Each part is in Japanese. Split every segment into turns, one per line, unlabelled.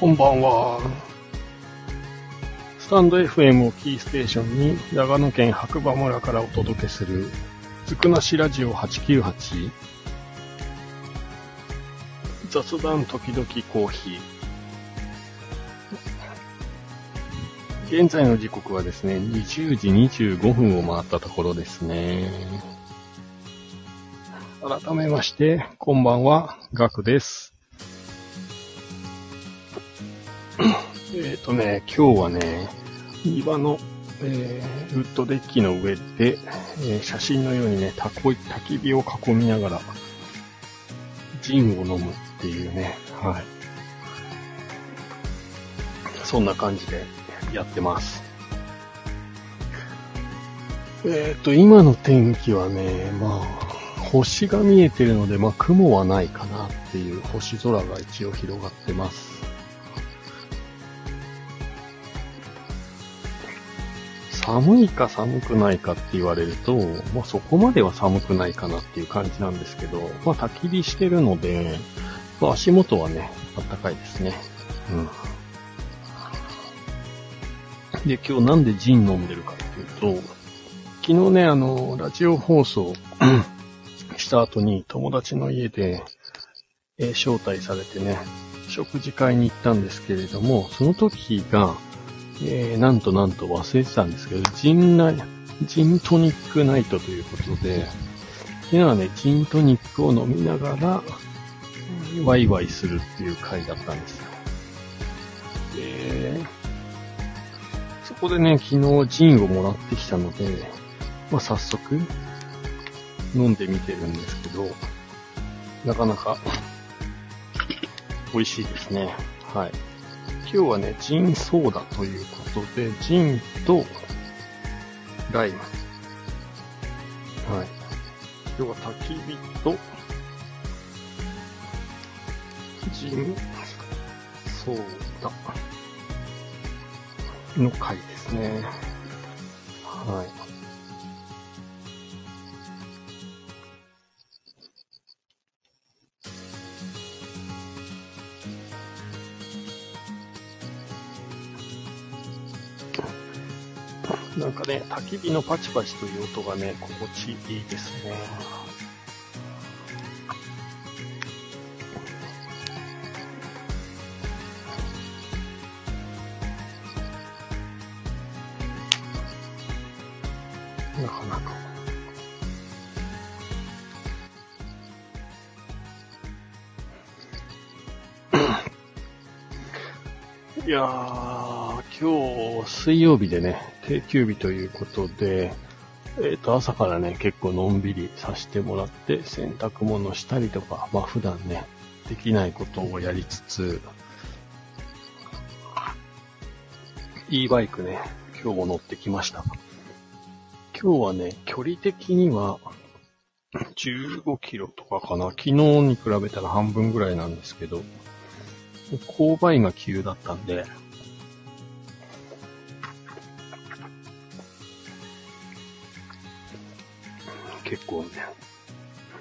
こんばんは。スタンド FM をキーステーションに長野県白馬村からお届けするつくなしラジオ898雑談時々コーヒー現在の時刻はですね、20時25分を回ったところですね。改めまして、こんばんは、ガクです。えっとね、今日はね、庭の、えーウッドデッキの上で、えー写真のようにね、たこ焚き火を囲みながら、ジンを飲むっていうね、はい。そんな感じでやってます。えっ、と、今の天気はね、まあ、星が見えてるので、まあ、雲はないかなっていう星空が一応広がってます。寒いか寒くないかって言われると、まあ、そこまでは寒くないかなっていう感じなんですけど、まあ、焚き火してるので、まあ、足元はね、暖かいですね。うん。で、今日なんでジン飲んでるかっていうと、昨日ね、あの、ラジオ放送 した後に友達の家で、えー招待されてね、食事会に行ったんですけれども、その時が、えー、なんとなんと忘れてたんですけど、ジンナ、ジントニックナイトということで、昨日はね、ジントニックを飲みながら、ワイワイするっていう会だったんですよ。で、そこでね、昨日ジンをもらってきたので、まあ、早速、飲んでみてるんですけど、なかなか、美味しいですね。はい。今日はね、ジンソーダということで、ジンとライム。はい。今日は焚き火と、ジンソーダの回ですね。はい。なんかね、焚き火のパチパチという音がね、心地いいですね。なかなか。いやー、今日、水曜日でね、定休日ということで、えっ、と、朝からね、結構のんびりさせてもらって、洗濯物したりとか、まあ普段ね、できないことをやりつつ、e バイクね、今日も乗ってきました。今日はね、距離的には、15キロとかかな。昨日に比べたら半分ぐらいなんですけど、勾配が急だったんで、結構ね、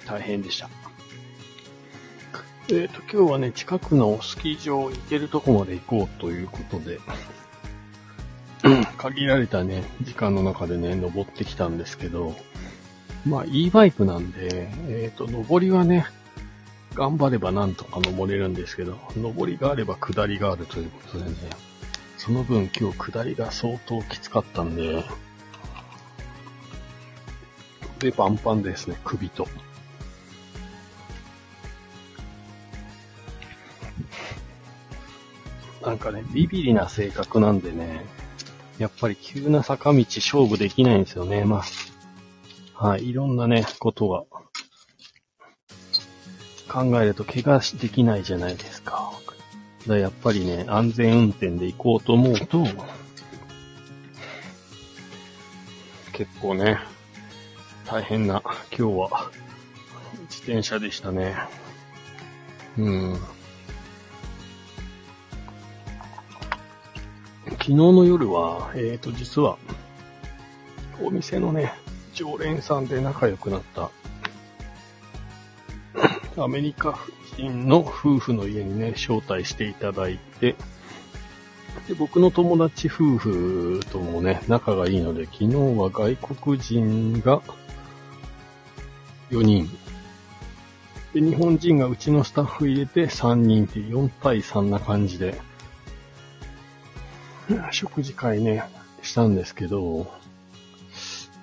大変でした。えっ、と、今日はね、近くのスキー場行けるとこまで行こうということで、限られたね、時間の中でね、登ってきたんですけど、まあ、e バイクなんで、えっ、と、登りはね、頑張ればなんとか登れるんですけど、登りがあれば下りがあるということでね、その分今日下りが相当きつかったんで、で、パンパンですね、首と。なんかね、ビビリな性格なんでね、やっぱり急な坂道勝負できないんですよね。まあ、はい、いろんなね、ことが考えると怪我できないじゃないですか。だかやっぱりね、安全運転で行こうと思うと、結構ね、大変な、今日は、自転車でしたね。うん。昨日の夜は、えっ、と、実は、お店のね、常連さんで仲良くなった アメリカ人の夫婦の家にね、招待していただいて、で、僕の友達夫婦ともね、仲がいいので、昨日は外国人が4人。で、日本人がうちのスタッフ入れて3人って4対3な感じで、食事会ね、したんですけど、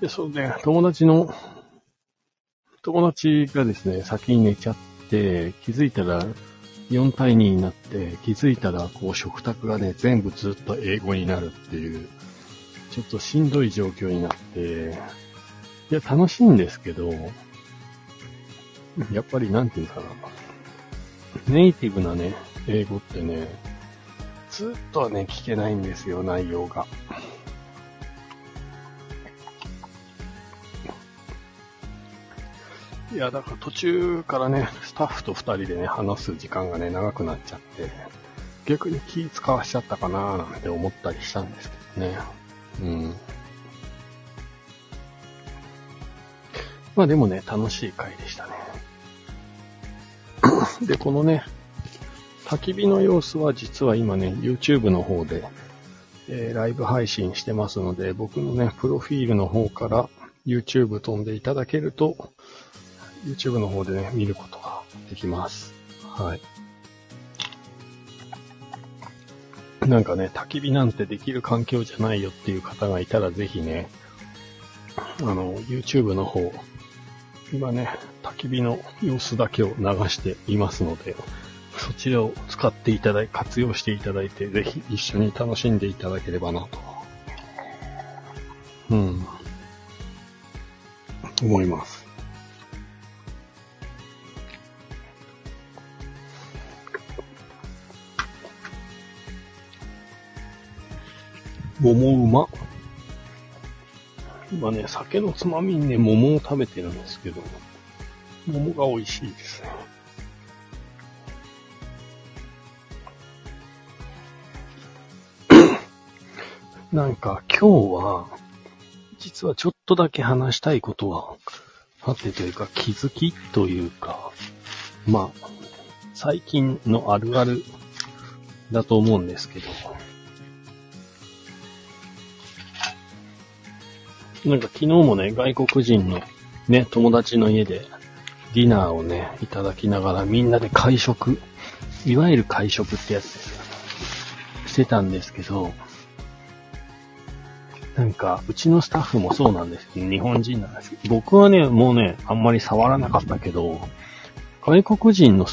で、そうね、友達の、友達がですね、先に寝ちゃって、気づいたら4対2になって、気づいたら、こう、食卓がね、全部ずっと英語になるっていう、ちょっとしんどい状況になって、いや、楽しいんですけど、やっぱりなんていうかな。ネイティブなね、英語ってね、ずっとはね、聞けないんですよ、内容が。いや、だから途中からね、スタッフと二人でね、話す時間がね、長くなっちゃって、逆に気使わしちゃったかなーなんて思ったりしたんですけどね。うん。まあでもね、楽しい回でしたね。で、このね、焚き火の様子は実は今ね、YouTube の方で、えー、ライブ配信してますので、僕のね、プロフィールの方から YouTube 飛んでいただけると、YouTube の方でね、見ることができます。はい。なんかね、焚き火なんてできる環境じゃないよっていう方がいたらぜひね、あの、YouTube の方、今ね、焚き火の様子だけを流していますので、そちらを使っていただい、活用していただいて、ぜひ一緒に楽しんでいただければなと。うん。思います。桃うま。今ね、酒のつまみにね、桃を食べてるんですけど、桃が美味しいですね。なんか今日は、実はちょっとだけ話したいことはあってというか気づきというか、まあ、最近のあるあるだと思うんですけど、なんか昨日もね、外国人のね、友達の家でディナーをね、いただきながらみんなで会食、いわゆる会食ってやつですよ。してたんですけど、なんか、うちのスタッフもそうなんですけど、日本人なんですけど、僕はね、もうね、あんまり触らなかったけど、外国人の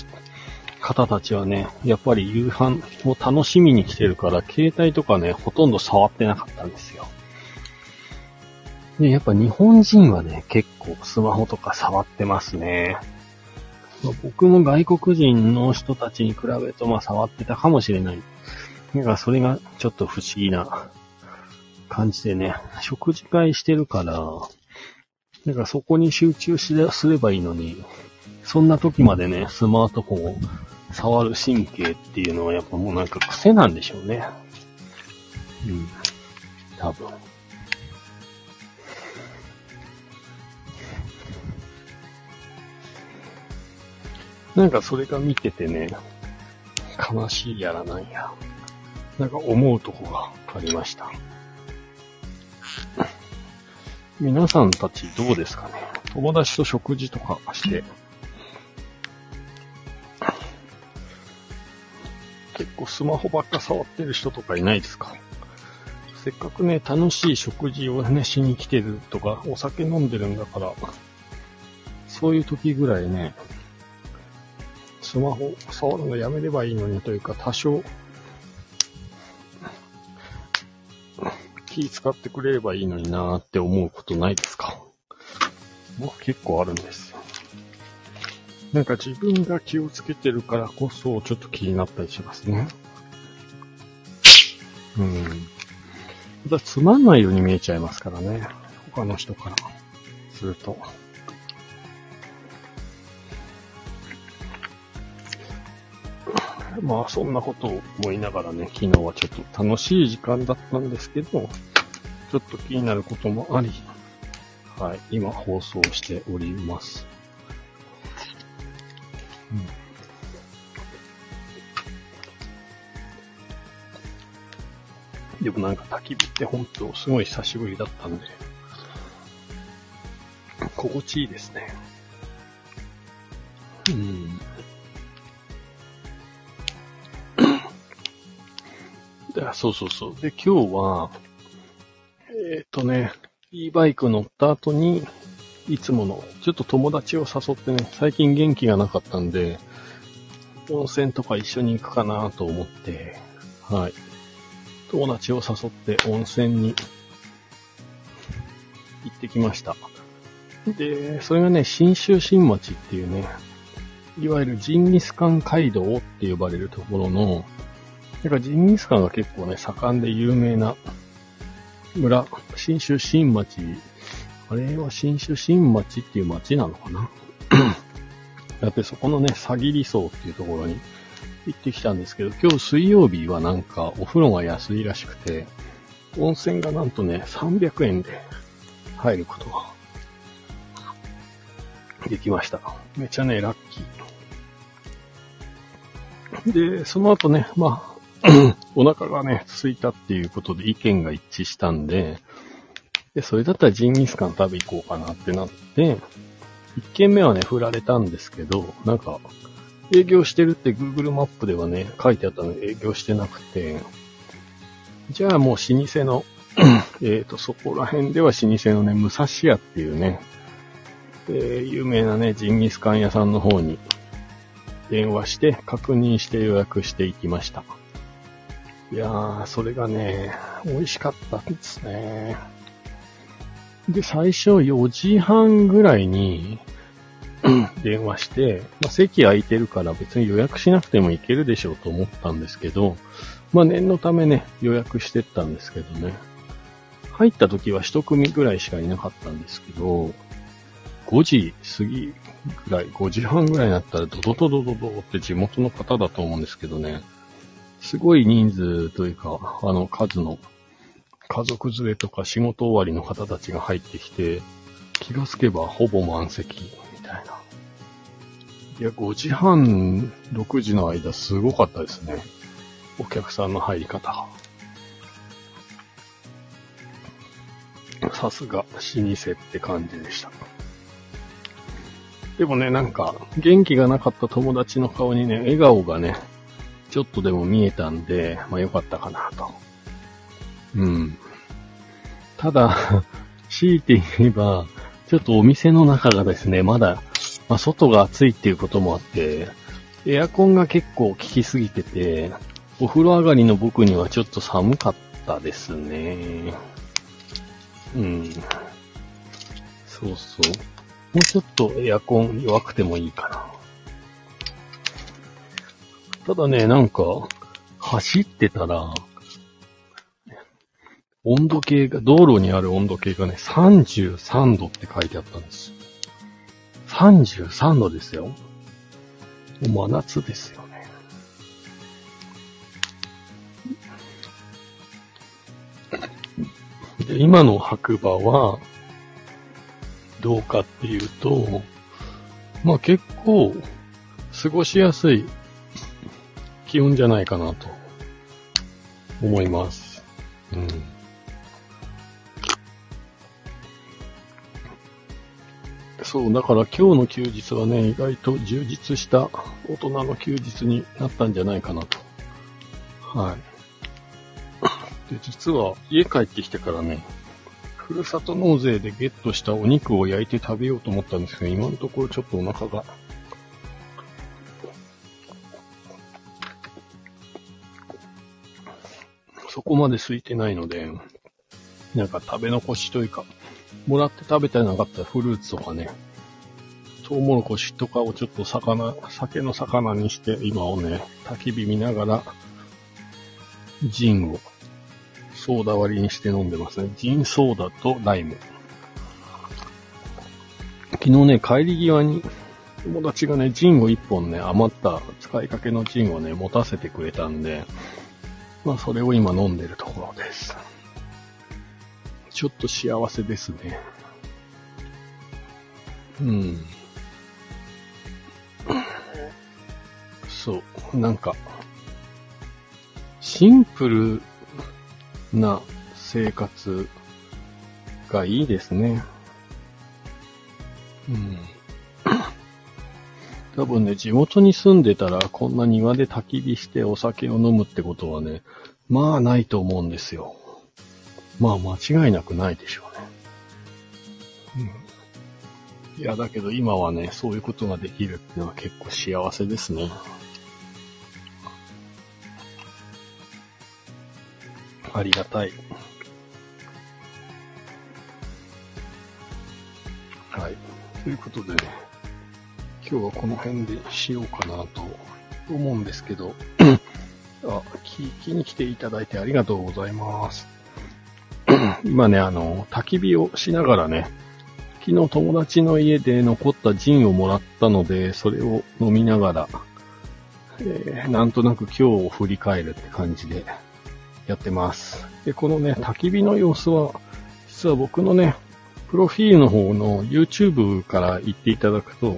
方たちはね、やっぱり夕飯を楽しみに来てるから、携帯とかね、ほとんど触ってなかったんですよ。で、やっぱ日本人はね、結構スマホとか触ってますね。僕も外国人の人たちに比べると、まあ触ってたかもしれない。だかそれがちょっと不思議な感じでね、食事会してるから、だかそこに集中しすればいいのに、そんな時までね、スマートフォンを触る神経っていうのはやっぱもうなんか癖なんでしょうね。うん。多分。なんかそれが見ててね、悲しいやらないや。なんか思うとこがありました。皆さんたちどうですかね？友達と食事とかして、結構スマホばっか触ってる人とかいないですか？せっかくね、楽しい食事をね、しに来てるとか、お酒飲んでるんだから、そういう時ぐらいね、スマホ触るのやめればいいのにというか、多少、気使ってくれればいいのになーって思うことないですか？僕結構あるんですよ。なんか自分が気をつけてるからこそちょっと気になったりしますね。うん。ただつまんないように見えちゃいますからね。他の人からすると。まあそんなことを思いながらね、昨日はちょっと楽しい時間だったんですけど、ちょっと気になることもあり、はい、今放送しております。うんでもなんか焚き火って本当すごい久しぶりだったんで、心地いいですね。うん。でそうそうそう。で、今日は、えっ、とね、e バイク乗った後に、いつもの、ちょっと友達を誘ってね、最近元気がなかったんで、温泉とか一緒に行くかなと思って、はい。友達を誘って温泉に行ってきました。で、それがね、新州新町っていうね、いわゆるジンギスカン街道って呼ばれるところの、なんかジンギスカンが結構ね、盛んで有名な村、新州新町、あれは新州新町っていう町なのかな？だってそこのね、詐欺理荘っていうところに行ってきたんですけど、今日水曜日はなんかお風呂が安いらしくて、温泉がなんとね、300円で入ることができました。めちゃね、ラッキー。で、その後ね、まあ、お腹がね、空いたっていうことで意見が一致したんで、で、それだったらジンギスカン食べ行こうかなってなって、一軒目はね、振られたんですけど、なんか、営業してるって Google マップではね、書いてあったのに営業してなくて、じゃあもう老舗の えっと、そこら辺では老舗のね、武蔵屋っていうね、えー、有名なね、ジンギスカン屋さんの方に電話して確認して予約していきました。いやー、それがね、美味しかったですね。で、最初4時半ぐらいに 電話して、まあ、席空いてるから別に予約しなくても行けるでしょうと思ったんですけど、まあ念のためね、予約してったんですけどね。入った時は一組ぐらいしかいなかったんですけど、5時過ぎぐらい、5時半ぐらいになったらドドドドドドって地元の方だと思うんですけどね、すごい人数というか、あの数の家族連れとか仕事終わりの方たちが入ってきて、気がつけばほぼ満席みたいな。いや、5時半、6時の間すごかったですね。お客さんの入り方。さすが、老舗って感じでした。でもね、なんか、元気がなかった友達の顔にね、笑顔がね、ちょっとでも見えたんで、まあよかったかなと。うん。ただ、強いて言えば、ちょっとお店の中がですね、まだ、まあ外が暑いっていうこともあって、エアコンが結構効きすぎてて、お風呂上がりの僕にはちょっと寒かったですね。うん。そうそう。もうちょっとエアコン弱くてもいいかな。ただね、なんか、走ってたら、温度計が、道路にある温度計がね、33度って書いてあったんです。33度ですよ。もう真夏ですよね。で今の白馬は、どうかっていうと、まあ結構、過ごしやすい気温じゃないかなと思います。うん。そう、だから今日の休日はね、意外と充実した大人の休日になったんじゃないかなと。はい。で、実は家帰ってきてからね、ふるさと納税でゲットしたお肉を焼いて食べようと思ったんですけど、今のところちょっとお腹が。まで空いてないので、なんか食べ残しというか、もらって食べてなかったフルーツとかね、トウモロコシとかをちょっと魚、酒の魚にして今をね、焚き火見ながら、ジンをソーダ割りにして飲んでますね。ジンソーダとライム。昨日ね、帰り際に友達がね、ジンを一本ね、余った使いかけのジンをね、持たせてくれたんで、まあそれを今飲んでるところです。ちょっと幸せですね。うん。そう、なんか、シンプルな生活がいいですね。うん。多分ね、地元に住んでたら、こんな庭で焚き火してお酒を飲むってことはね、まあないと思うんですよ。まあ間違いなくないでしょうね。うん。いや、だけど今はね、そういうことができるってのは結構幸せですね。ありがたい。はい。ということでね、今日はこの辺でしようかなと思うんですけど、あ、聞きに来ていただいてありがとうございます。今ね、あの、焚き火をしながらね、昨日友達の家で残ったジンをもらったので、それを飲みながら、えー、なんとなく今日を振り返るって感じでやってます。で、このね、焚き火の様子は、実は僕のね、プロフィールの方の YouTube から行っていただくと、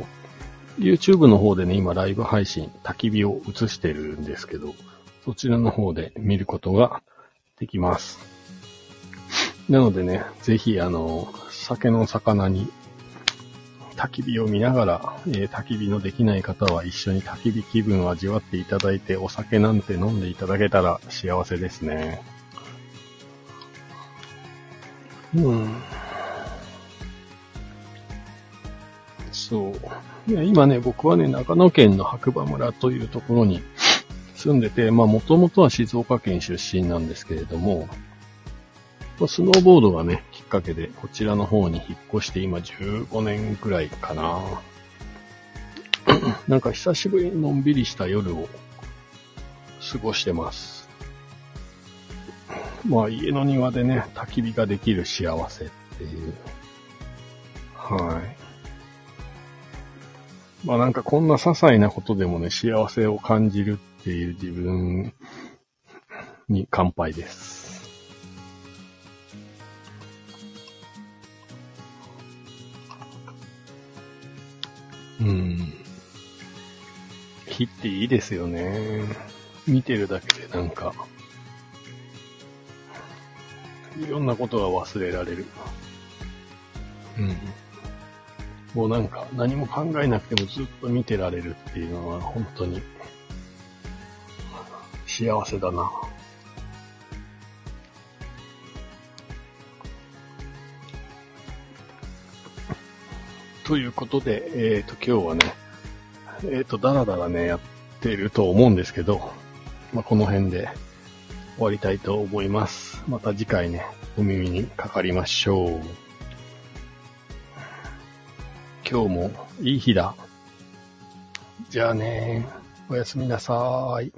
YouTube の方でね、今ライブ配信、焚き火を映してるんですけど、そちらの方で見ることができます。なのでね、ぜひあの、酒の魚に焚き火を見ながら、えー、焚き火のできない方は一緒に焚き火気分を味わっていただいて、お酒なんて飲んでいただけたら幸せですね。うん。そう。いや今ね、僕はね、長野県の白馬村というところに住んでて、まあもともとは静岡県出身なんですけれども、スノーボードがね、きっかけでこちらの方に引っ越して今15年くらいかな。なんか久しぶりにのんびりした夜を過ごしてます。まあ家の庭でね、焚き火ができる幸せっていう。はい。まあなんかこんな些細なことでもね、幸せを感じるっていう自分に乾杯です。うん。火っていいですよね。見てるだけでなんか、いろんなことが忘れられる。うん。もうなんか何も考えなくてもずっと見てられるっていうのは本当に幸せだな。ということで、えっ、ー、と、今日はね、えっ、ー、と、だらだらね、やってると思うんですけど、まあ、この辺で終わりたいと思います。また次回ね、お耳にかかりましょう。今日もいい日だ。じゃあね、おやすみなさーい。